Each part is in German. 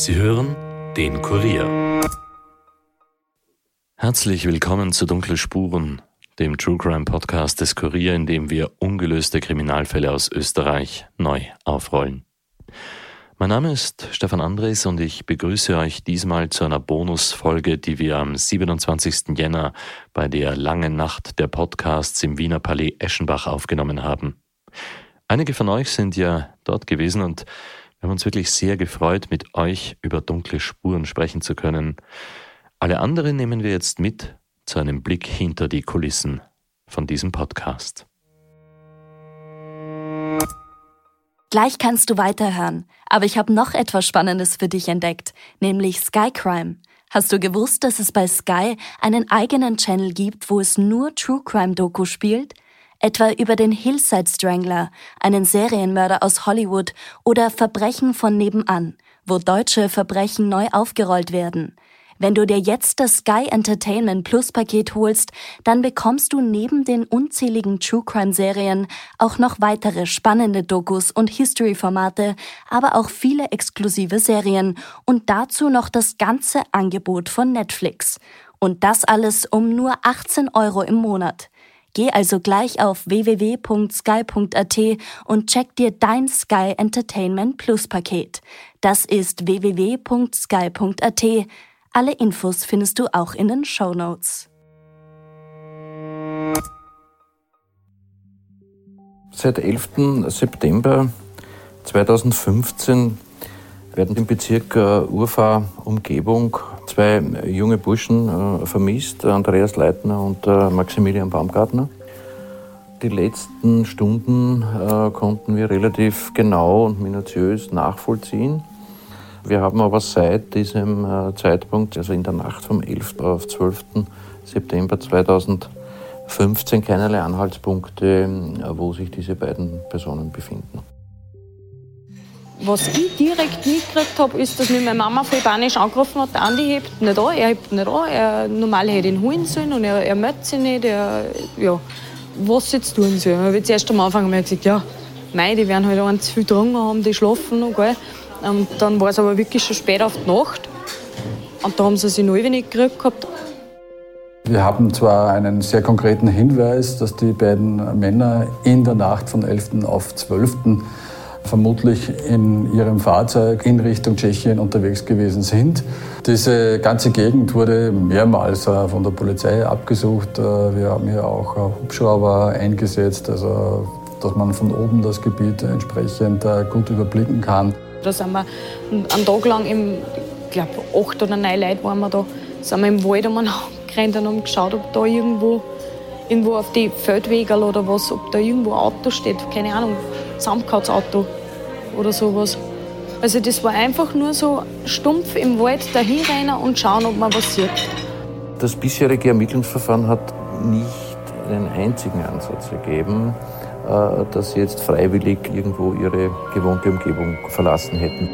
Sie hören den Kurier. Herzlich willkommen zu Dunkle Spuren, dem True Crime Podcast des Kurier, in dem wir ungelöste Kriminalfälle aus Österreich neu aufrollen. Mein Name ist Stefan Andres und ich begrüße euch diesmal zu einer Bonusfolge, die wir am 27. Jänner bei der langen Nacht der Podcasts im Wiener Palais Eschenbach aufgenommen haben. Einige von euch sind ja dort gewesen und wir haben uns wirklich sehr gefreut, mit euch über dunkle Spuren sprechen zu können. Alle anderen nehmen wir jetzt mit zu einem Blick hinter die Kulissen von diesem Podcast. Gleich kannst du weiterhören, aber ich habe noch etwas Spannendes für dich entdeckt, nämlich Sky Crime. Hast du gewusst, dass es bei Sky einen eigenen Channel gibt, wo es nur True Crime Doku spielt? Etwa über den Hillside Strangler, einen Serienmörder aus Hollywood oder Verbrechen von nebenan, wo deutsche Verbrechen neu aufgerollt werden. Wenn du dir jetzt das Sky Entertainment Plus Paket holst, dann bekommst du neben den unzähligen True Crime Serien auch noch weitere spannende Dokus und History Formate, aber auch viele exklusive Serien und dazu noch das ganze Angebot von Netflix. Und das alles um nur 18 Euro im Monat. Geh also gleich auf www.sky.at und check dir dein Sky Entertainment Plus Paket. Das ist www.sky.at alle Infos findest du auch in den Show Notes. Seit 11. September 2015 werden im Bezirk äh, Urfahr Umgebung zwei junge Burschen äh, vermisst, Andreas Leitner und äh, Maximilian Baumgartner. Die letzten Stunden konnten wir relativ genau und minutiös nachvollziehen. Wir haben aber seit diesem äh, Zeitpunkt, also in der Nacht vom 11. auf 12. September 2015, keinerlei Anhaltspunkte, äh, wo sich diese beiden Personen befinden. Was ich direkt mitgekriegt habe, ist, dass mich meine Mama voll panisch angerufen hat, Andi hebt nicht an, er hebt nicht an, er, normal hätte ihn holen sollen und er, er meldet sich nicht, er, ja, was jetzt tun soll. Ich habe jetzt erst am Anfang gesagt, ja, nein, die werden halt einen zu viel getrunken haben, die schlafen noch, gell. Und dann war es aber wirklich schon spät auf die Nacht. Und da haben sie sich noch wenig gekriegt gehabt. Wir haben zwar einen sehr konkreten Hinweis, dass die beiden Männer in der Nacht von 11. auf 12. vermutlich in ihrem Fahrzeug in Richtung Tschechien unterwegs gewesen sind. Diese ganze Gegend wurde mehrmals äh, von der Polizei abgesucht. Äh, wir haben hier auch äh, Hubschrauber eingesetzt, also dass man von oben das Gebiet entsprechend gut überblicken kann. Da sind wir einen Tag lang, im, ich glaube, acht oder neun Leute waren wir da, sind wir im Wald gerannt und haben geschaut, ob da irgendwo, irgendwo auf die Feldwege oder was, ob da irgendwo ein Auto steht, keine Ahnung, Samtkatz-Auto oder sowas. Also das war einfach nur so stumpf im Wald dahin rennen und schauen, ob man was sieht. Das bisherige Ermittlungsverfahren hat nicht einen einzigen Ansatz ergeben, äh, dass sie jetzt freiwillig irgendwo ihre gewohnte Umgebung verlassen hätten.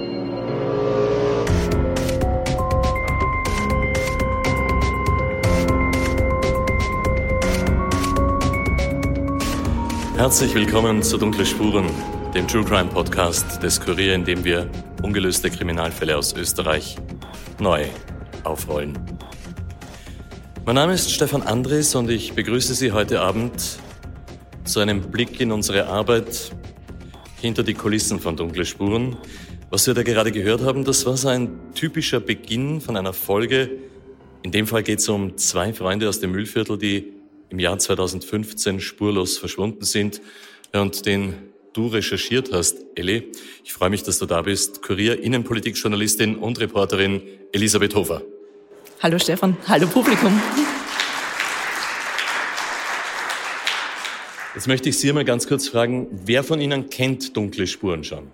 Herzlich willkommen zu Dunkle Spuren, dem True Crime Podcast des Kurier, in dem wir ungelöste Kriminalfälle aus Österreich neu aufrollen. Mein Name ist Stefan Andres und ich begrüße Sie heute Abend zu einem Blick in unsere Arbeit hinter die Kulissen von Dunkle Spuren. Was wir da gerade gehört haben, das war so ein typischer Beginn von einer Folge. In dem Fall geht es um zwei Freunde aus dem Müllviertel, die im Jahr 2015 spurlos verschwunden sind und den du recherchiert hast, Elli. Ich freue mich, dass du da bist. Kurier, Innenpolitikjournalistin und Reporterin Elisabeth Hofer. Hallo Stefan, hallo Publikum. Jetzt möchte ich Sie mal ganz kurz fragen, wer von Ihnen kennt dunkle Spuren schon?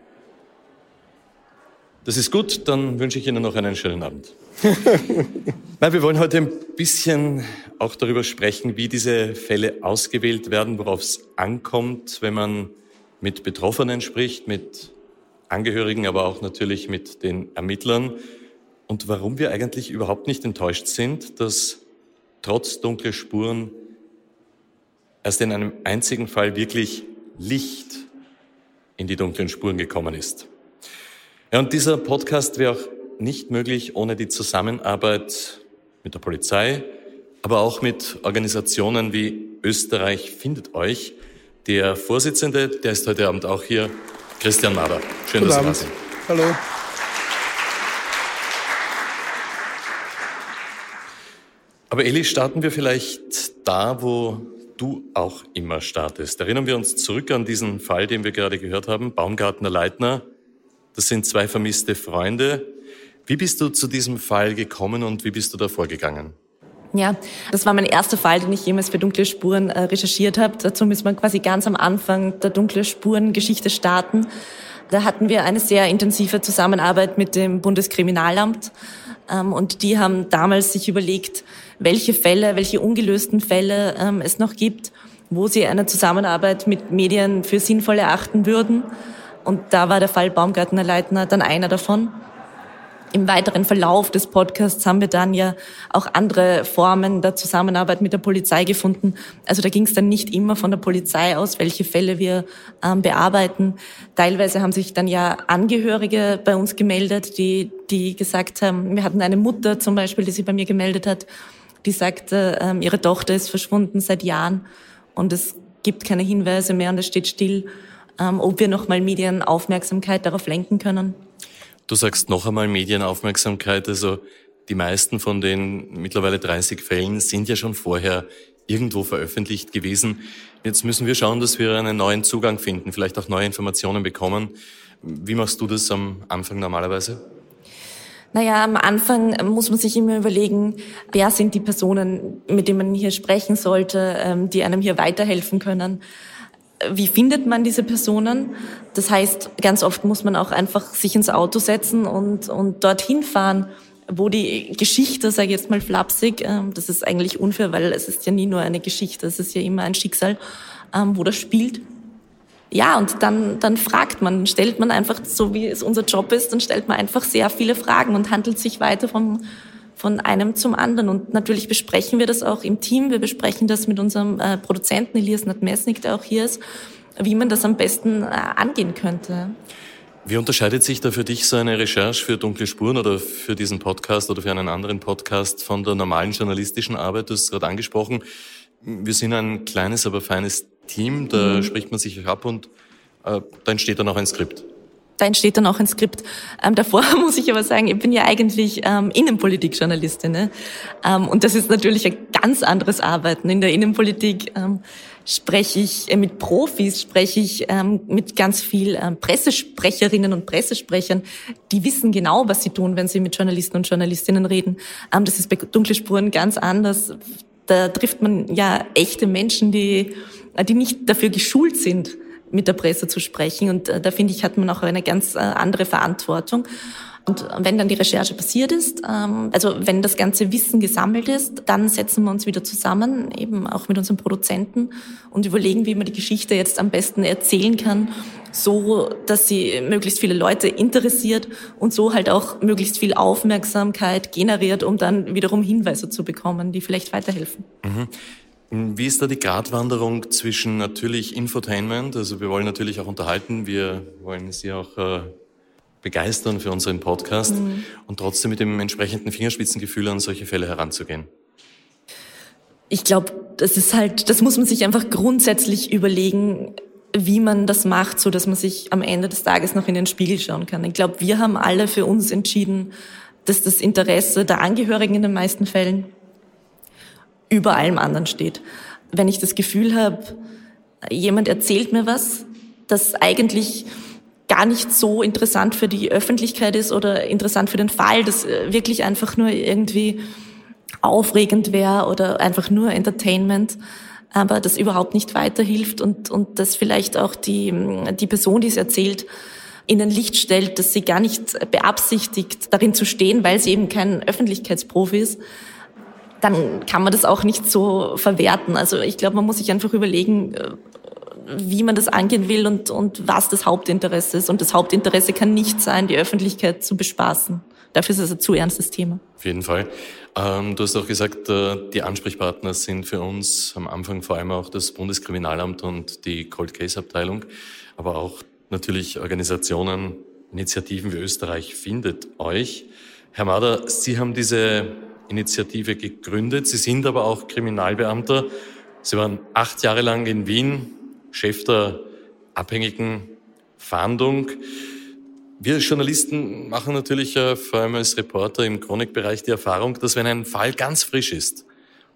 Das ist gut, dann wünsche ich Ihnen noch einen schönen Abend. Weil wir wollen heute ein bisschen auch darüber sprechen, wie diese Fälle ausgewählt werden, worauf es ankommt, wenn man mit Betroffenen spricht, mit Angehörigen, aber auch natürlich mit den Ermittlern und warum wir eigentlich überhaupt nicht enttäuscht sind, dass trotz dunkler Spuren erst in einem einzigen Fall wirklich Licht in die dunklen Spuren gekommen ist. Ja, und dieser Podcast wäre auch nicht möglich ohne die Zusammenarbeit mit der Polizei, aber auch mit Organisationen wie Österreich findet euch. Der Vorsitzende, der ist heute Abend auch hier, Christian Mader. Schön, Guten dass Sie da sind. Hallo. Aber Eli, starten wir vielleicht da, wo du auch immer startest. Erinnern wir uns zurück an diesen Fall, den wir gerade gehört haben, Baumgartner Leitner. Das sind zwei vermisste Freunde. Wie bist du zu diesem Fall gekommen und wie bist du da vorgegangen? Ja, das war mein erster Fall, den ich jemals für Dunkle Spuren äh, recherchiert habe. Dazu müssen wir quasi ganz am Anfang der Dunkle Spuren Geschichte starten. Da hatten wir eine sehr intensive Zusammenarbeit mit dem Bundeskriminalamt. Ähm, und die haben damals sich überlegt, welche Fälle, welche ungelösten Fälle ähm, es noch gibt, wo sie eine Zusammenarbeit mit Medien für sinnvoll erachten würden. Und da war der Fall Baumgartner Leitner dann einer davon. Im weiteren Verlauf des Podcasts haben wir dann ja auch andere Formen der Zusammenarbeit mit der Polizei gefunden. Also da ging es dann nicht immer von der Polizei aus, welche Fälle wir ähm, bearbeiten. Teilweise haben sich dann ja Angehörige bei uns gemeldet, die, die gesagt haben, wir hatten eine Mutter zum Beispiel, die sich bei mir gemeldet hat, die sagte, ähm, ihre Tochter ist verschwunden seit Jahren und es gibt keine Hinweise mehr und es steht still, ähm, ob wir nochmal Medienaufmerksamkeit darauf lenken können. Du sagst noch einmal Medienaufmerksamkeit. Also die meisten von den mittlerweile 30 Fällen sind ja schon vorher irgendwo veröffentlicht gewesen. Jetzt müssen wir schauen, dass wir einen neuen Zugang finden, vielleicht auch neue Informationen bekommen. Wie machst du das am Anfang normalerweise? Naja, am Anfang muss man sich immer überlegen, wer sind die Personen, mit denen man hier sprechen sollte, ähm, die einem hier weiterhelfen können. Wie findet man diese Personen? Das heißt, ganz oft muss man auch einfach sich ins Auto setzen und, und dorthin fahren, wo die Geschichte, sage ich jetzt mal flapsig, ähm, das ist eigentlich unfair, weil es ist ja nie nur eine Geschichte, es ist ja immer ein Schicksal, ähm, wo das spielt. Ja, und dann, dann fragt man, stellt man einfach, so wie es unser Job ist, dann stellt man einfach sehr viele Fragen und handelt sich weiter vom, von einem zum anderen. Und natürlich besprechen wir das auch im Team. Wir besprechen das mit unserem äh, Produzenten Elias Nadmesnik, der auch hier ist, wie man das am besten äh, angehen könnte. Wie unterscheidet sich da für dich so eine Recherche für Dunkle Spuren oder für diesen Podcast oder für einen anderen Podcast von der normalen journalistischen Arbeit? Du hast es gerade angesprochen. Wir sind ein kleines, aber feines Team. Da mhm. spricht man sich ab und äh, da entsteht dann auch ein Skript. Da entsteht dann auch ein Skript. Ähm, davor muss ich aber sagen, ich bin ja eigentlich ähm, Innenpolitikjournalistin. Ne? Ähm, und das ist natürlich ein ganz anderes Arbeiten. In der Innenpolitik ähm, spreche ich äh, mit Profis, spreche ich ähm, mit ganz viel ähm, Pressesprecherinnen und Pressesprechern, die wissen genau, was sie tun, wenn sie mit Journalisten und Journalistinnen reden. Das ist bei Dunkle Spuren ganz anders. Da trifft man ja echte Menschen, die, die nicht dafür geschult sind, mit der Presse zu sprechen. Und äh, da finde ich, hat man auch eine ganz äh, andere Verantwortung. Und wenn dann die Recherche passiert ist, ähm, also wenn das ganze Wissen gesammelt ist, dann setzen wir uns wieder zusammen, eben auch mit unserem Produzenten und überlegen, wie man die Geschichte jetzt am besten erzählen kann, so dass sie möglichst viele Leute interessiert und so halt auch möglichst viel Aufmerksamkeit generiert, um dann wiederum Hinweise zu bekommen, die vielleicht weiterhelfen. Mhm. Wie ist da die Gratwanderung zwischen natürlich Infotainment, also wir wollen natürlich auch unterhalten, wir wollen Sie auch äh, begeistern für unseren Podcast mhm. und trotzdem mit dem entsprechenden Fingerspitzengefühl an solche Fälle heranzugehen? Ich glaube, das ist halt, das muss man sich einfach grundsätzlich überlegen, wie man das macht, so dass man sich am Ende des Tages noch in den Spiegel schauen kann. Ich glaube, wir haben alle für uns entschieden, dass das Interesse der Angehörigen in den meisten Fällen über allem anderen steht. Wenn ich das Gefühl habe, jemand erzählt mir was, das eigentlich gar nicht so interessant für die Öffentlichkeit ist oder interessant für den Fall, das wirklich einfach nur irgendwie aufregend wäre oder einfach nur Entertainment, aber das überhaupt nicht weiterhilft und, und das vielleicht auch die, die Person, die es erzählt, in ein Licht stellt, dass sie gar nicht beabsichtigt, darin zu stehen, weil sie eben kein Öffentlichkeitsprofi ist, dann kann man das auch nicht so verwerten. Also ich glaube, man muss sich einfach überlegen, äh, wie man das angehen will und, und was das Hauptinteresse ist. Und das Hauptinteresse kann nicht sein, die Öffentlichkeit zu bespaßen. Dafür ist es ein zu ernstes Thema. Auf jeden Fall. Ähm, du hast auch gesagt, äh, die Ansprechpartner sind für uns am Anfang vor allem auch das Bundeskriminalamt und die Cold Case Abteilung, aber auch natürlich Organisationen Initiativen wie Österreich findet euch. Herr Mader, Sie haben diese Initiative gegründet. Sie sind aber auch Kriminalbeamter. Sie waren acht Jahre lang in Wien Chef der abhängigen Fahndung. Wir Journalisten machen natürlich äh, vor allem als Reporter im Chronikbereich die Erfahrung, dass wenn ein Fall ganz frisch ist,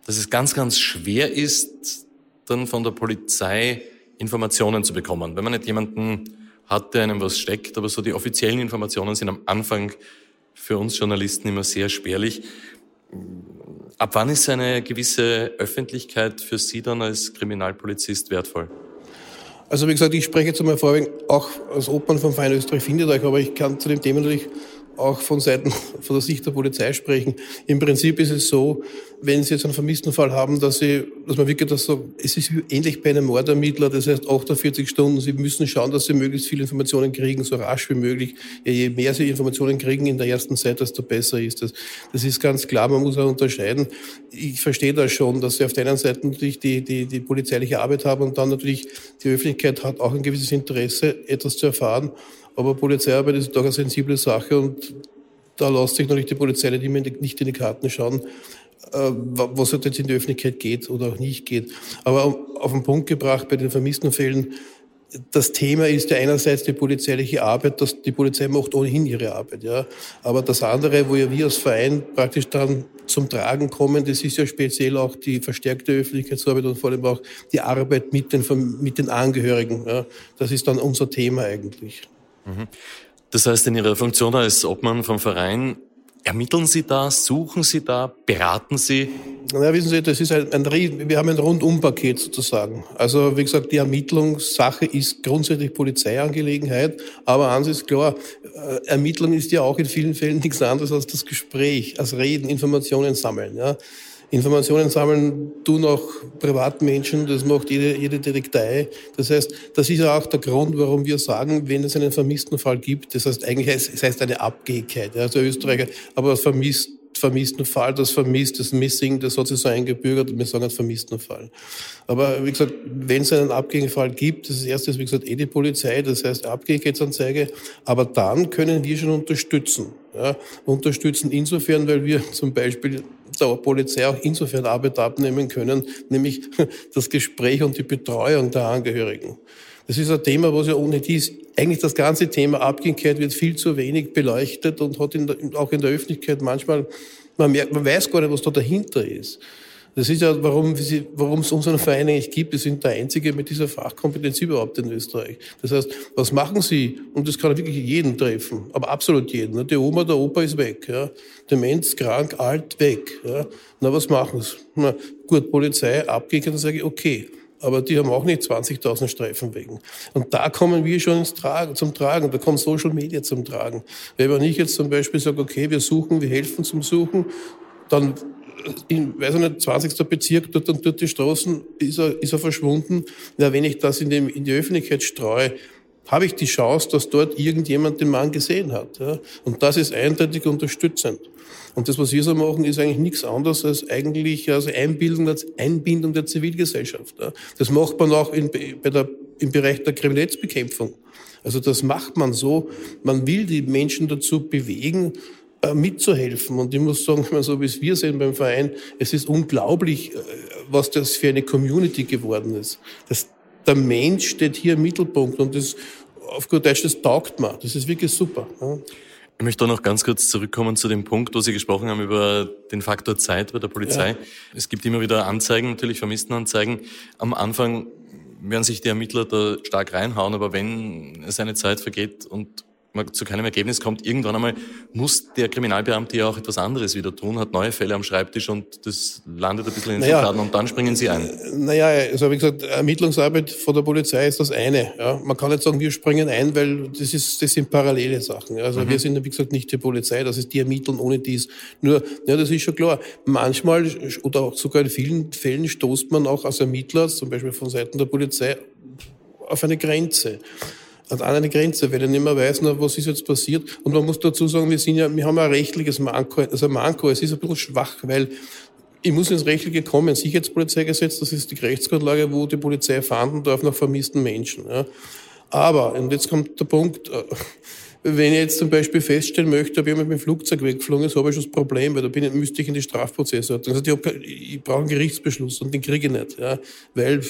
dass es ganz, ganz schwer ist, dann von der Polizei Informationen zu bekommen. Wenn man nicht jemanden hat, der einem was steckt, aber so die offiziellen Informationen sind am Anfang für uns Journalisten immer sehr spärlich. Ab wann ist eine gewisse Öffentlichkeit für Sie dann als Kriminalpolizist wertvoll? Also wie gesagt, ich spreche jetzt einmal vorweg auch als Obmann vom Verein Österreich findet euch, aber ich kann zu dem Thema natürlich auch von Seiten, von der Sicht der Polizei sprechen. Im Prinzip ist es so, wenn Sie jetzt einen vermissten Fall haben, dass Sie, dass man wirklich das so, es ist ähnlich bei einem Mordermittler, das heißt 48 Stunden. Sie müssen schauen, dass Sie möglichst viele Informationen kriegen, so rasch wie möglich. Ja, je mehr Sie Informationen kriegen in der ersten Zeit, desto besser ist das. Das ist ganz klar, man muss auch unterscheiden. Ich verstehe das schon, dass Sie auf der einen Seite natürlich die, die, die polizeiliche Arbeit haben und dann natürlich die Öffentlichkeit hat auch ein gewisses Interesse, etwas zu erfahren. Aber Polizeiarbeit ist doch eine sensible Sache und da lässt sich natürlich die Polizei nicht in die Karten schauen, äh, was halt jetzt in die Öffentlichkeit geht oder auch nicht geht. Aber auf den Punkt gebracht bei den vermissten Fällen, das Thema ist ja einerseits die polizeiliche Arbeit, dass die Polizei macht ohnehin ihre Arbeit, ja. Aber das andere, wo ja wir als Verein praktisch dann zum Tragen kommen, das ist ja speziell auch die verstärkte Öffentlichkeitsarbeit und vor allem auch die Arbeit mit den, mit den Angehörigen, ja. Das ist dann unser Thema eigentlich. Das heißt, in Ihrer Funktion als Obmann vom Verein, ermitteln Sie da, suchen Sie da, beraten Sie? Ja, wissen Sie, das ist ein, ein wir haben ein Rundumpaket sozusagen. Also wie gesagt, die Ermittlungssache ist grundsätzlich Polizeiangelegenheit, aber eins ist klar, äh, Ermittlung ist ja auch in vielen Fällen nichts anderes als das Gespräch, als Reden, Informationen sammeln. Ja. Informationen sammeln tun auch Privatmenschen, das macht jede, jede Detektei. Das heißt, das ist ja auch der Grund, warum wir sagen, wenn es einen vermissten Fall gibt, das heißt eigentlich, es heißt eine Abgehigkeit. Also Österreicher, aber vermisst vermissten Fall, das vermisst, das Missing, das hat sich so eingebürgert wir sagen einen vermissten Fall. Aber wie gesagt, wenn es einen Abgehigkeitsfall gibt, das ist, wie gesagt, eh die Polizei, das heißt Abgehigkeitsanzeige, aber dann können wir schon unterstützen. Ja, unterstützen insofern, weil wir zum Beispiel der Polizei auch insofern Arbeit abnehmen können, nämlich das Gespräch und die Betreuung der Angehörigen. Das ist ein Thema, was ja ohne dies, eigentlich das ganze Thema Abgehkeit wird viel zu wenig beleuchtet und hat in der, auch in der Öffentlichkeit manchmal, man merkt, man weiß gar nicht, was da dahinter ist. Das ist ja, warum, warum es unseren Verein eigentlich gibt. Wir sind der Einzige mit dieser Fachkompetenz überhaupt in Österreich. Das heißt, was machen Sie? Und das kann wirklich jeden treffen, aber absolut jeden. Ne? Die Oma, der Opa ist weg. Ja? Demenz, krank, alt, weg. Ja? Na, was machen Sie? Na, gut, Polizei, abgekehrt, dann sage ich, okay. Aber die haben auch nicht 20.000 Streifen wegen. Und da kommen wir schon ins Tragen, zum Tragen. Da kommt Social Media zum Tragen. Wenn ich jetzt zum Beispiel sage, okay, wir suchen, wir helfen zum Suchen, dann in, weiß ich nicht, 20. Bezirk, dort und dort die Straßen, ist er, ist er verschwunden. Ja, wenn ich das in, dem, in die Öffentlichkeit streue, habe ich die Chance, dass dort irgendjemand den Mann gesehen hat. Ja? Und das ist eindeutig unterstützend. Und das, was wir so machen, ist eigentlich nichts anderes als eigentlich also Einbildung, Einbindung der Zivilgesellschaft. Ja? Das macht man auch in, bei der, im Bereich der Kriminalitätsbekämpfung. Also das macht man so. Man will die Menschen dazu bewegen, mitzuhelfen. Und ich muss sagen, so wie es wir sehen beim Verein, es ist unglaublich, äh, was das für eine Community geworden ist. Das, der Mensch steht hier im Mittelpunkt und das, auf gut Deutsch, das taugt man. Das ist wirklich super. Ich möchte da noch ganz kurz zurückkommen zu dem Punkt, wo Sie gesprochen haben über den Faktor Zeit bei der Polizei. Ja. Es gibt immer wieder Anzeigen, natürlich Vermisstenanzeigen. Am Anfang werden sich die Ermittler da stark reinhauen, aber wenn es eine Zeit vergeht und man zu keinem Ergebnis kommt, irgendwann einmal muss der Kriminalbeamte ja auch etwas anderes wieder tun, hat neue Fälle am Schreibtisch und das landet ein bisschen in den naja, und dann springen sie ein. Naja, also wie gesagt, Ermittlungsarbeit von der Polizei ist das eine. Ja. Man kann nicht sagen, wir springen ein, weil das, ist, das sind parallele Sachen. Also mhm. wir sind, wie gesagt, nicht die Polizei, das ist die ermitteln ohne dies. Nur, ja, das ist schon klar. Manchmal oder auch sogar in vielen Fällen stoßt man auch als Ermittler, zum Beispiel von Seiten der Polizei, auf eine Grenze an eine Grenze, weil er nicht mehr weiß, na, was ist jetzt passiert. Und man muss dazu sagen, wir sind ja, wir haben ein rechtliches Manko, also Manko, es ist ein bisschen schwach, weil ich muss ins Rechtliche kommen. Sicherheitspolizeigesetz, das ist die Rechtsgrundlage, wo die Polizei fahnden darf nach vermissten Menschen. Ja. Aber, und jetzt kommt der Punkt, äh, wenn ich jetzt zum Beispiel feststellen möchte, ob jemand mit dem Flugzeug weggeflogen ist, habe ich schon das Problem, weil da bin ich, müsste ich in die. Das heißt, ich, ich brauche einen Gerichtsbeschluss und den kriege ich nicht. Ja, weil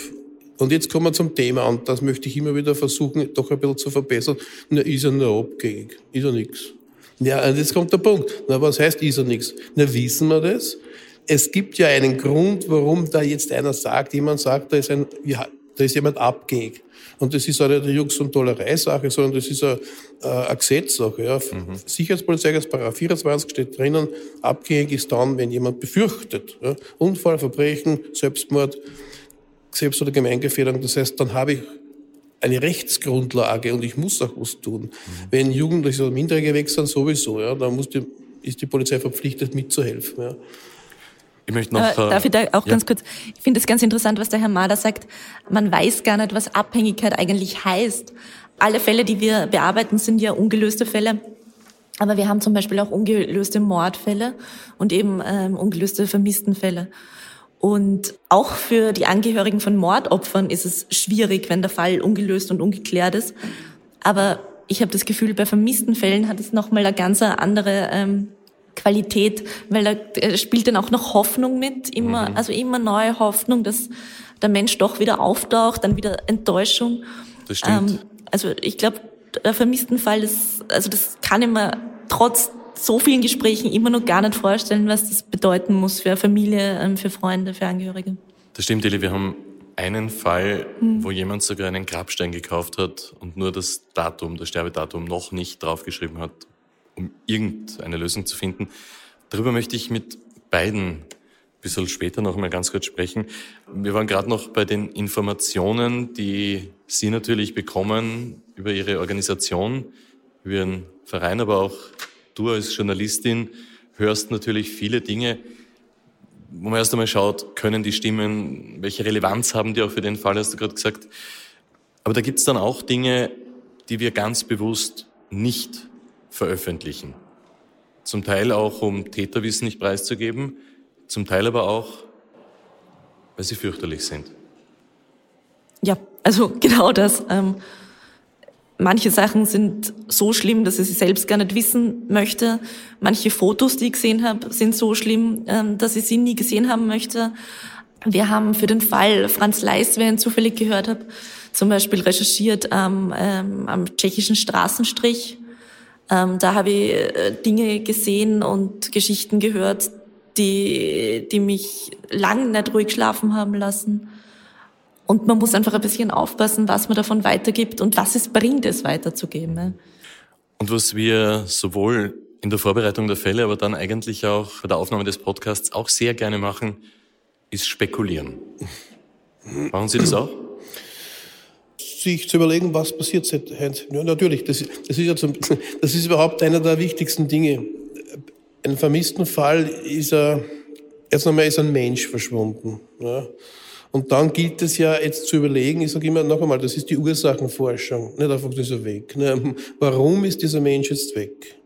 und jetzt kommen wir zum Thema und das möchte ich immer wieder versuchen, doch ein bisschen zu verbessern. Na, ist er nur abgängig? Ist er nichts? Ja, und jetzt kommt der Punkt. Na, was heißt, ist er nichts? Na, wissen wir das? Es gibt ja einen Grund, warum da jetzt einer sagt, jemand sagt, da ist ein, ja, da ist jemand abgängig. Und das ist auch nicht eine Jux- und Tollerei-Sache, sondern das ist eine, äh, eine Gesetzsache. Ja. Mhm. Sicherheitspolizeigesetz, Paragraph 24 steht drinnen, abgängig ist dann, wenn jemand befürchtet. Ja. Unfall, Verbrechen, Selbstmord, Selbst- oder Gemeingefährdung. Das heißt, dann habe ich eine Rechtsgrundlage und ich muss auch was tun. Mhm. Wenn Jugendliche oder Minderjährige weg sind, sowieso, ja, dann muss die, ist die Polizei verpflichtet mitzuhelfen. Ja. Ich möchte noch. Äh, darf ich da auch ja. ganz kurz? Ich finde es ganz interessant, was der Herr Mader sagt. Man weiß gar nicht, was Abhängigkeit eigentlich heißt. Alle Fälle, die wir bearbeiten, sind ja ungelöste Fälle. Aber wir haben zum Beispiel auch ungelöste Mordfälle und eben ähm, ungelöste Vermisstenfälle. Und auch für die Angehörigen von Mordopfern ist es schwierig, wenn der Fall ungelöst und ungeklärt ist. Aber ich habe das Gefühl, bei vermissten Fällen hat es nochmal eine ganz andere ähm, Qualität, weil da äh, spielt dann auch noch Hoffnung mit, immer, mhm. also immer neue Hoffnung, dass der Mensch doch wieder auftaucht, dann wieder Enttäuschung. Das stimmt. Ähm, also ich glaube, der vermissten Fall, das, also das kann immer trotz so vielen Gesprächen immer noch gar nicht vorstellen, was das bedeuten muss für eine Familie, ähm, für Freunde, für Angehörige. Das stimmt, Eli. Wir haben einen Fall, hm. wo jemand sogar einen Grabstein gekauft hat und nur das Datum, das Sterbedatum noch nicht draufgeschrieben hat, um irgendeine Lösung zu finden. Darüber möchte ich mit beiden ein bisschen später noch mal ganz kurz sprechen. Wir waren gerade noch bei den Informationen, die Sie natürlich bekommen über Ihre Organisation, über Ihren Verein, aber auch du als Journalistin hörst natürlich viele Dinge, wo man erst einmal schaut, können die stimmen, welche Relevanz haben die auch für den Fall, hast du gerade gesagt. Aber da gibt es dann auch Dinge, die wir ganz bewusst nicht veröffentlichen. Zum Teil auch, um Täterwissen nicht preiszugeben, zum Teil aber auch, weil sie fürchterlich sind. Ja, also genau das. Ähm, manche Sachen sind so schlimm, dass ich sie selbst gar nicht wissen möchte. Manche Fotos, die ich gesehen habe, sind so schlimm, ähm, dass ich sie nie gesehen haben möchte. Wir haben für den Fall Franz Leis, wer ihn zufällig gehört habe, zum Beispiel recherchiert am, ähm, am tschechischen Straßenstrich ähm, da habe ich äh, Dinge gesehen und Geschichten gehört, die, die mich lang nicht ruhig schlafen haben lassen. Und man muss einfach ein bisschen aufpassen, was man davon weitergibt und was es bringt, es weiterzugeben. Ne? Und was wir sowohl in der Vorbereitung der Fälle, aber dann eigentlich auch bei der Aufnahme des Podcasts auch sehr gerne machen, ist spekulieren. Machen Sie das auch? sich zu überlegen, was passiert seit Ja, natürlich, das, das, ist ja zum, das ist überhaupt einer der wichtigsten Dinge. Ein vermissten Fall ist er, erst einmal ist ein Mensch verschwunden. Ja. Und dann gilt es ja jetzt zu überlegen, ich sage immer noch einmal, das ist die Ursachenforschung, nicht einfach, ist er weg. Ne? Warum ist dieser Mensch jetzt weg?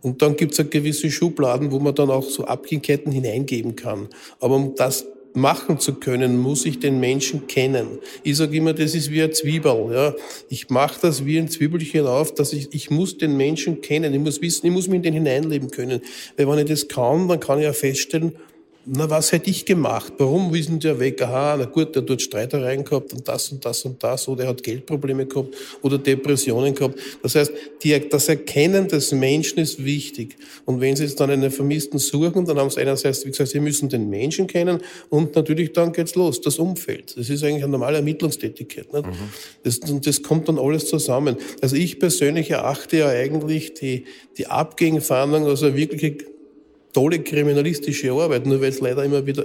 Und dann gibt es ja gewisse Schubladen, wo man dann auch so Abhängigkeiten hineingeben kann. Aber um das machen zu können, muss ich den Menschen kennen. Ich sage immer, das ist wie ein Zwiebel. Ja. Ich mache das wie ein Zwiebelchen auf, dass ich, ich muss den Menschen kennen. Ich muss wissen, ich muss mich in den hineinleben können. Weil wenn ich das kann, dann kann ich ja feststellen, na, was hätte ich gemacht? Warum ist denn der weg? Aha, na gut, der hat dort Streitereien gehabt und das und das und das, oder er hat Geldprobleme gehabt oder Depressionen gehabt. Das heißt, die, das Erkennen des Menschen ist wichtig. Und wenn Sie jetzt dann einen Vermissten suchen, dann haben Sie einerseits, wie gesagt, Sie müssen den Menschen kennen und natürlich dann geht's los, das Umfeld. Das ist eigentlich eine normale Ermittlungstätigkeit. Nicht? Mhm. Das, und das kommt dann alles zusammen. Also ich persönlich erachte ja eigentlich die, die Abgegenfahndung als eine wirkliche tolle kriminalistische Arbeit, nur weil es leider immer wieder,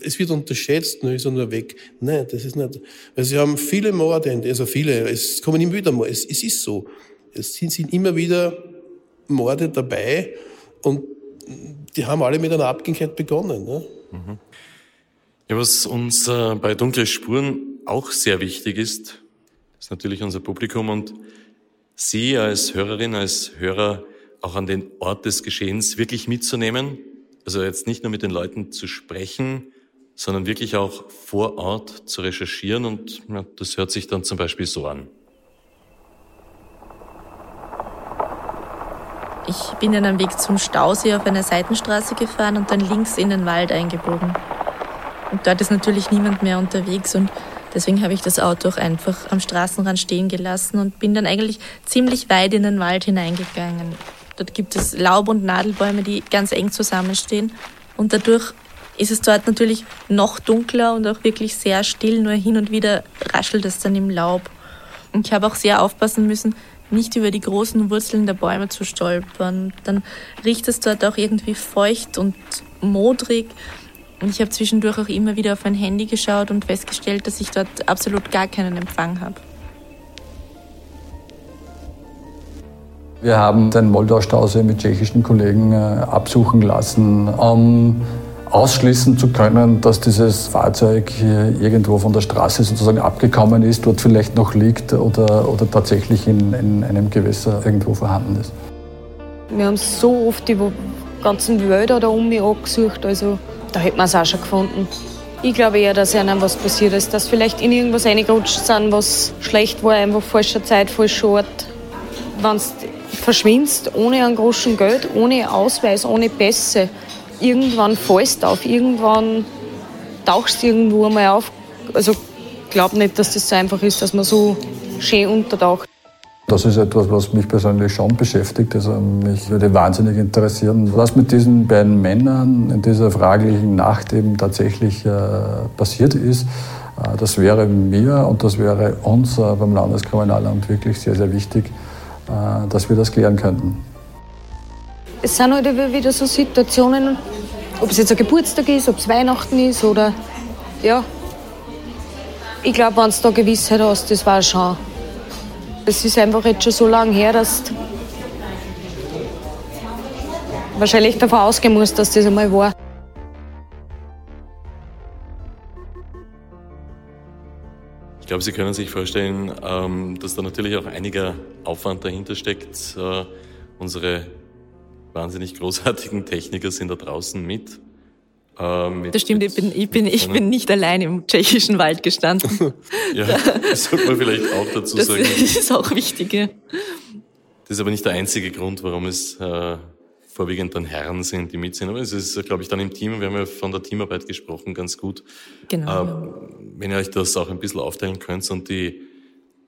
es wird unterschätzt, nur ist er nur weg. Nein, das ist nicht, weil sie haben viele Morde, also viele, es kommen immer wieder Morde, es, es ist so. Es sind, sind immer wieder Morde dabei und die haben alle mit einer Abgängigkeit begonnen. Ne? Ja, was uns äh, bei Dunkle Spuren auch sehr wichtig ist, ist natürlich unser Publikum und Sie als Hörerin, als Hörer auch an den Ort des Geschehens wirklich mitzunehmen. Also jetzt nicht nur mit den Leuten zu sprechen, sondern wirklich auch vor Ort zu recherchieren. Und ja, das hört sich dann zum Beispiel so an. Ich bin in einem Weg zum Stausee auf einer Seitenstraße gefahren und dann links in den Wald eingebogen. Und dort ist natürlich niemand mehr unterwegs und deswegen habe ich das Auto auch einfach am Straßenrand stehen gelassen und bin dann eigentlich ziemlich weit in den Wald hineingegangen. Dort gibt es Laub- und Nadelbäume, die ganz eng zusammenstehen und dadurch ist es dort natürlich noch dunkler und auch wirklich sehr still, nur hin und wieder raschelt es dann im Laub. Und ich habe auch sehr aufpassen müssen, nicht über die großen Wurzeln der Bäume zu stolpern. Dann riecht es dort auch irgendwie feucht und modrig. Und ich habe zwischendurch auch immer wieder auf mein Handy geschaut und festgestellt, dass ich dort absolut gar keinen Empfang habe. Wir haben den Moldau-Stausee mit tschechischen Kollegen äh, absuchen lassen, um ausschließen zu können, dass dieses Fahrzeug hier irgendwo von der Straße sozusagen abgekommen ist, dort vielleicht noch liegt oder, oder tatsächlich in, in einem Gewässer irgendwo vorhanden ist. Wir haben so oft die ganzen Wälder da um mich angesucht, also da hätten wir es auch schon gefunden. Ich glaube eher, dass ihnen was passiert ist, dass vielleicht in irgendwas reingerutscht sind, was schlecht war, einfach falscher Zeit, falscher Ort. Wenn verschwindest ohne einen großen Geld, ohne Ausweis, ohne Pässe, irgendwann fallst du auf, irgendwann tauchst du irgendwo einmal auf. Also ich glaube nicht, dass das so einfach ist, dass man so schön untertaucht. Das ist etwas, was mich persönlich schon beschäftigt. Also mich würde wahnsinnig interessieren, was mit diesen beiden Männern in dieser fraglichen Nacht eben tatsächlich äh, passiert ist. Äh, das wäre mir und das wäre uns äh, beim Landeskriminalamt wirklich sehr, sehr wichtig, dass wir das klären könnten es sind halt wieder so Situationen, ob es jetzt ein Geburtstag ist, ob es Weihnachten ist oder ja. Ich glaube, wenn du da Gewissheit hast, das war schon. Es ist einfach jetzt schon so lange her, dass du wahrscheinlich davon ausgehen musst, dass das einmal war. Ich glaube, Sie können sich vorstellen, ähm, dass da natürlich auch einiger Aufwand dahinter steckt. Äh, unsere wahnsinnig großartigen Techniker sind da draußen mit. Äh, mit das stimmt, ich bin, ich, bin, ich bin nicht allein im tschechischen Wald gestanden. ja, das sollte man vielleicht auch dazu das sagen. Das ist auch wichtig. Ja. Das ist aber nicht der einzige Grund, warum es äh, vorwiegend dann Herren sind, die mit sind. Aber es ist, glaube ich, dann im Team, wir haben ja von der Teamarbeit gesprochen, ganz gut. Genau. Äh, wenn ihr euch das auch ein bisschen aufteilen könnt und die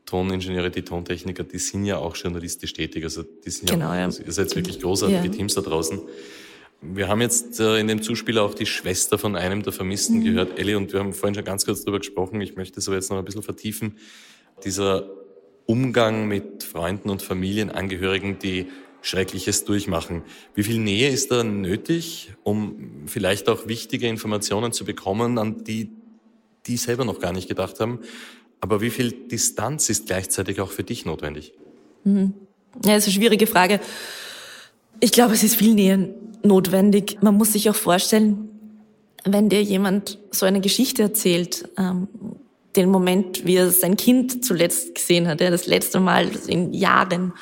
Toningenieure, die Tontechniker, die sind ja auch journalistisch tätig. Also die sind genau, ja, ja. Ihr seid wirklich großartige ja. Teams da draußen. Wir haben jetzt äh, in dem Zuspieler auch die Schwester von einem der Vermissten mhm. gehört, Ellie, und wir haben vorhin schon ganz kurz darüber gesprochen. Ich möchte es aber jetzt noch ein bisschen vertiefen. Dieser Umgang mit Freunden und Familienangehörigen, die Schreckliches durchmachen. Wie viel Nähe ist da nötig, um vielleicht auch wichtige Informationen zu bekommen, an die die selber noch gar nicht gedacht haben? Aber wie viel Distanz ist gleichzeitig auch für dich notwendig? Mhm. Ja, ist eine schwierige Frage. Ich glaube, es ist viel Nähe notwendig. Man muss sich auch vorstellen, wenn dir jemand so eine Geschichte erzählt, ähm, den Moment, wie er sein Kind zuletzt gesehen hat, ja, das letzte Mal in Jahren,